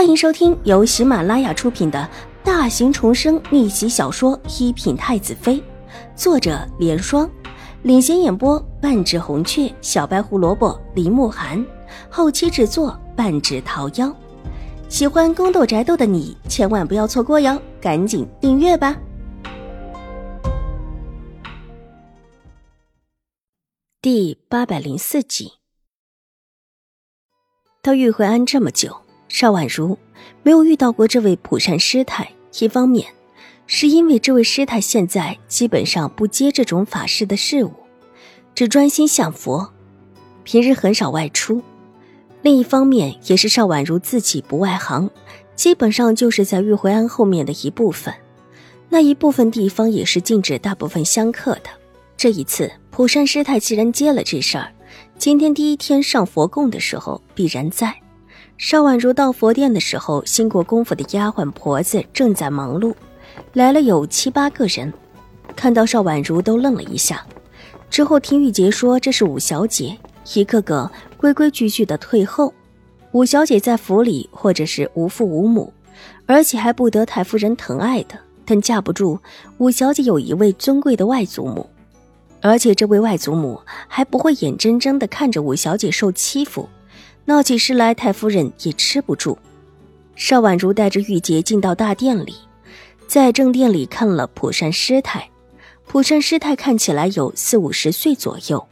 欢迎收听由喜马拉雅出品的大型重生逆袭小说《一品太子妃》，作者：莲霜，领衔演播：半指红雀、小白胡萝卜、林慕寒，后期制作：半指桃夭。喜欢宫斗宅斗的你千万不要错过哟，赶紧订阅吧！第八百零四集，到玉回安这么久。邵婉如没有遇到过这位普善师太，一方面是因为这位师太现在基本上不接这种法事的事物，只专心向佛，平日很少外出；另一方面也是邵婉如自己不外行，基本上就是在玉回庵后面的一部分，那一部分地方也是禁止大部分香客的。这一次普善师太既然接了这事儿，今天第一天上佛供的时候必然在。邵婉如到佛殿的时候，新国公府的丫鬟婆子正在忙碌，来了有七八个人，看到邵婉如都愣了一下。之后听玉洁说这是五小姐，一个个规规矩矩的退后。五小姐在府里或者是无父无母，而且还不得太夫人疼爱的，但架不住五小姐有一位尊贵的外祖母，而且这位外祖母还不会眼睁睁的看着五小姐受欺负。闹起事来，太夫人也吃不住。邵婉如带着玉洁进到大殿里，在正殿里看了蒲山师太。蒲山师太看起来有四五十岁左右，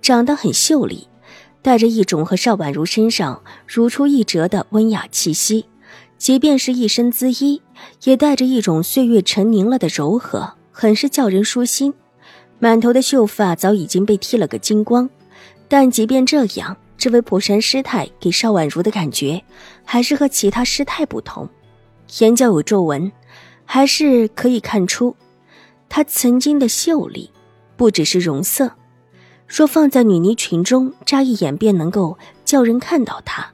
长得很秀丽，带着一种和邵婉如身上如出一辙的温雅气息。即便是一身姿衣，也带着一种岁月沉凝了的柔和，很是叫人舒心。满头的秀发早已经被剃了个精光，但即便这样。这位蒲山师太给邵婉如的感觉，还是和其他师太不同。眼角有皱纹，还是可以看出，她曾经的秀丽，不只是容色。若放在女尼群中，乍一眼便能够叫人看到她。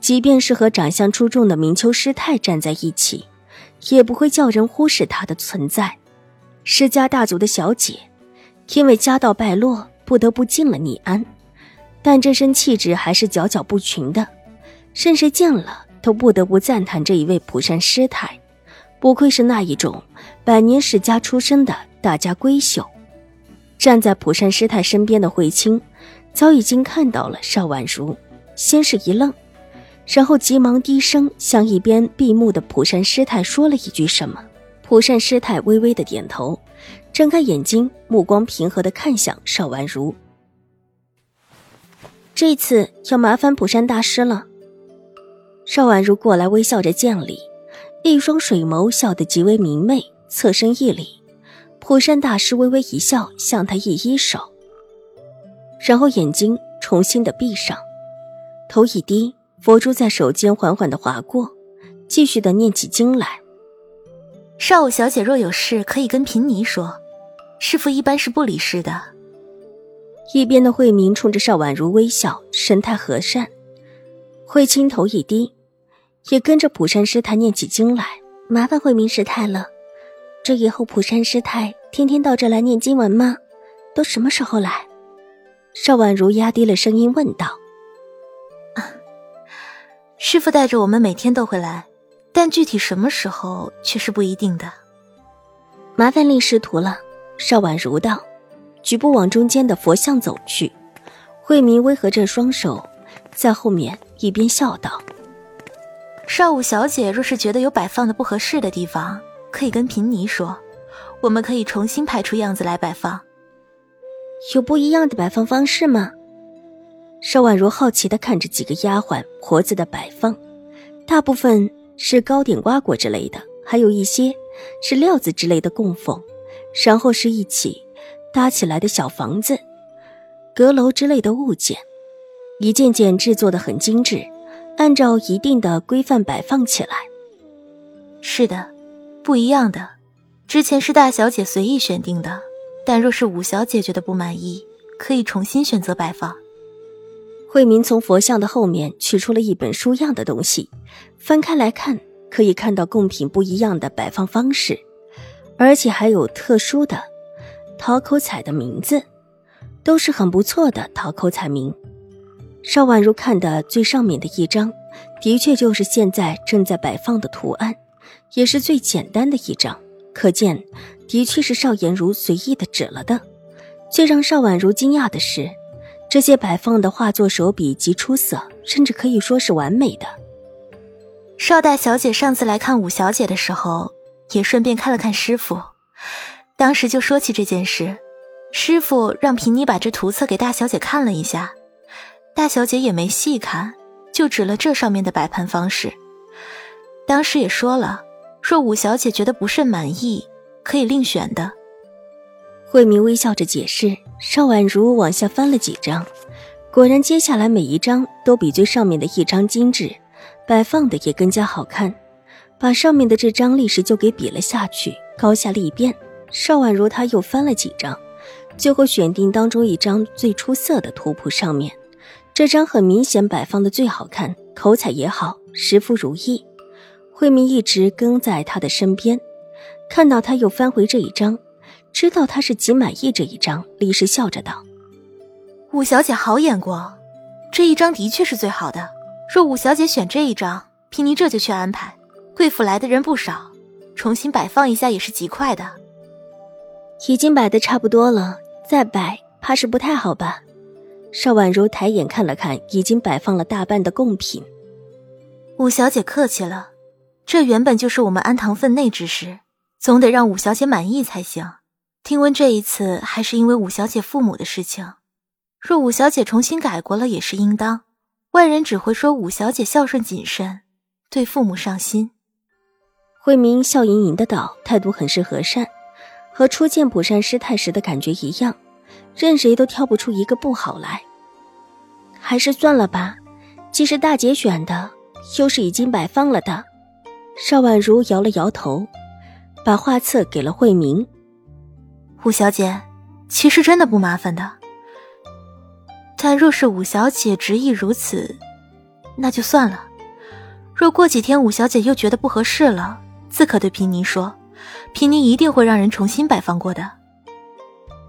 即便是和长相出众的明秋师太站在一起，也不会叫人忽视她的存在。施家大族的小姐，因为家道败落，不得不进了逆安。但这身气质还是佼佼不群的，甚至见了都不得不赞叹这一位蒲山师太，不愧是那一种百年世家出身的大家闺秀。站在蒲山师太身边的慧清，早已经看到了邵婉如，先是一愣，然后急忙低声向一边闭目的蒲山师太说了一句什么。蒲山师太微微的点头，睁开眼睛，目光平和的看向邵婉如。这次要麻烦普山大师了。邵婉如过来，微笑着见礼，一双水眸笑得极为明媚，侧身一礼。普山大师微微一笑，向他一一手，然后眼睛重新的闭上，头一低，佛珠在手间缓缓的划过，继续的念起经来。少武小姐若有事，可以跟平尼说，师傅一般是不理事的。一边的慧明冲着邵婉如微笑，神态和善。慧清头一低，也跟着普山师太念起经来。麻烦慧明师太了，这以后普山师太天天到这来念经文吗？都什么时候来？邵婉如压低了声音问道。师傅带着我们每天都会来，但具体什么时候却是不一定的。麻烦令师徒了。邵婉如道。举步往中间的佛像走去，慧明微合着双手，在后面一边笑道：“少武小姐若是觉得有摆放的不合适的地方，可以跟平尼说，我们可以重新排出样子来摆放。有不一样的摆放方式吗？”邵婉如好奇的看着几个丫鬟婆子的摆放，大部分是糕点瓜果之类的，还有一些是料子之类的供奉，然后是一起。搭起来的小房子、阁楼之类的物件，一件件制作的很精致，按照一定的规范摆放起来。是的，不一样的。之前是大小姐随意选定的，但若是五小姐觉得不满意，可以重新选择摆放。慧明从佛像的后面取出了一本书样的东西，翻开来看，可以看到贡品不一样的摆放方式，而且还有特殊的。陶口彩的名字，都是很不错的陶口彩名。邵婉如看的最上面的一张的确就是现在正在摆放的图案，也是最简单的一张。可见，的确是邵颜如随意的指了的。最让邵婉如惊讶的是，这些摆放的画作手笔极出色，甚至可以说是完美的。邵大小姐上次来看五小姐的时候，也顺便看了看师傅，当时就说起这件事。师傅让平妮把这图册给大小姐看了一下，大小姐也没细看，就指了这上面的摆盘方式。当时也说了。若五小姐觉得不甚满意，可以另选的。慧明微笑着解释。邵婉如往下翻了几张，果然，接下来每一张都比最上面的一张精致，摆放的也更加好看。把上面的这张立时就给比了下去，高下立变。邵婉如她又翻了几张，最后选定当中一张最出色的图谱。上面这张很明显摆放的最好看，口彩也好，十分如意。慧明一直跟在他的身边，看到他又翻回这一张，知道他是极满意这一张，立时笑着道：“五小姐好眼光，这一张的确是最好的。若五小姐选这一张，凭您这就去安排。贵府来的人不少，重新摆放一下也是极快的。已经摆的差不多了，再摆怕是不太好吧？”邵婉如抬眼看了看已经摆放了大半的贡品，五小姐客气了。这原本就是我们安堂分内之事，总得让五小姐满意才行。听闻这一次还是因为五小姐父母的事情，若五小姐重新改过了也是应当。外人只会说五小姐孝顺谨慎，对父母上心。慧明笑盈盈的道，态度很是和善，和初见普善师太时的感觉一样，任谁都挑不出一个不好来。还是算了吧，既是大姐选的，又是已经摆放了的。邵婉如摇了摇头，把画册给了慧明。五小姐，其实真的不麻烦的。但若是五小姐执意如此，那就算了。若过几天五小姐又觉得不合适了，自可对平尼说，平尼一定会让人重新摆放过的。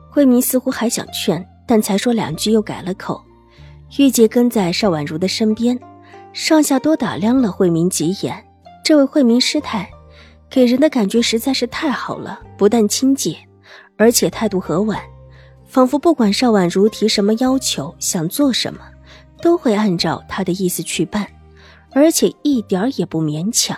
慧明似乎还想劝，但才说两句又改了口。玉洁跟在邵婉如的身边，上下多打量了慧明几眼。这位慧明师太，给人的感觉实在是太好了，不但亲切，而且态度和婉，仿佛不管邵婉如提什么要求，想做什么，都会按照她的意思去办，而且一点也不勉强。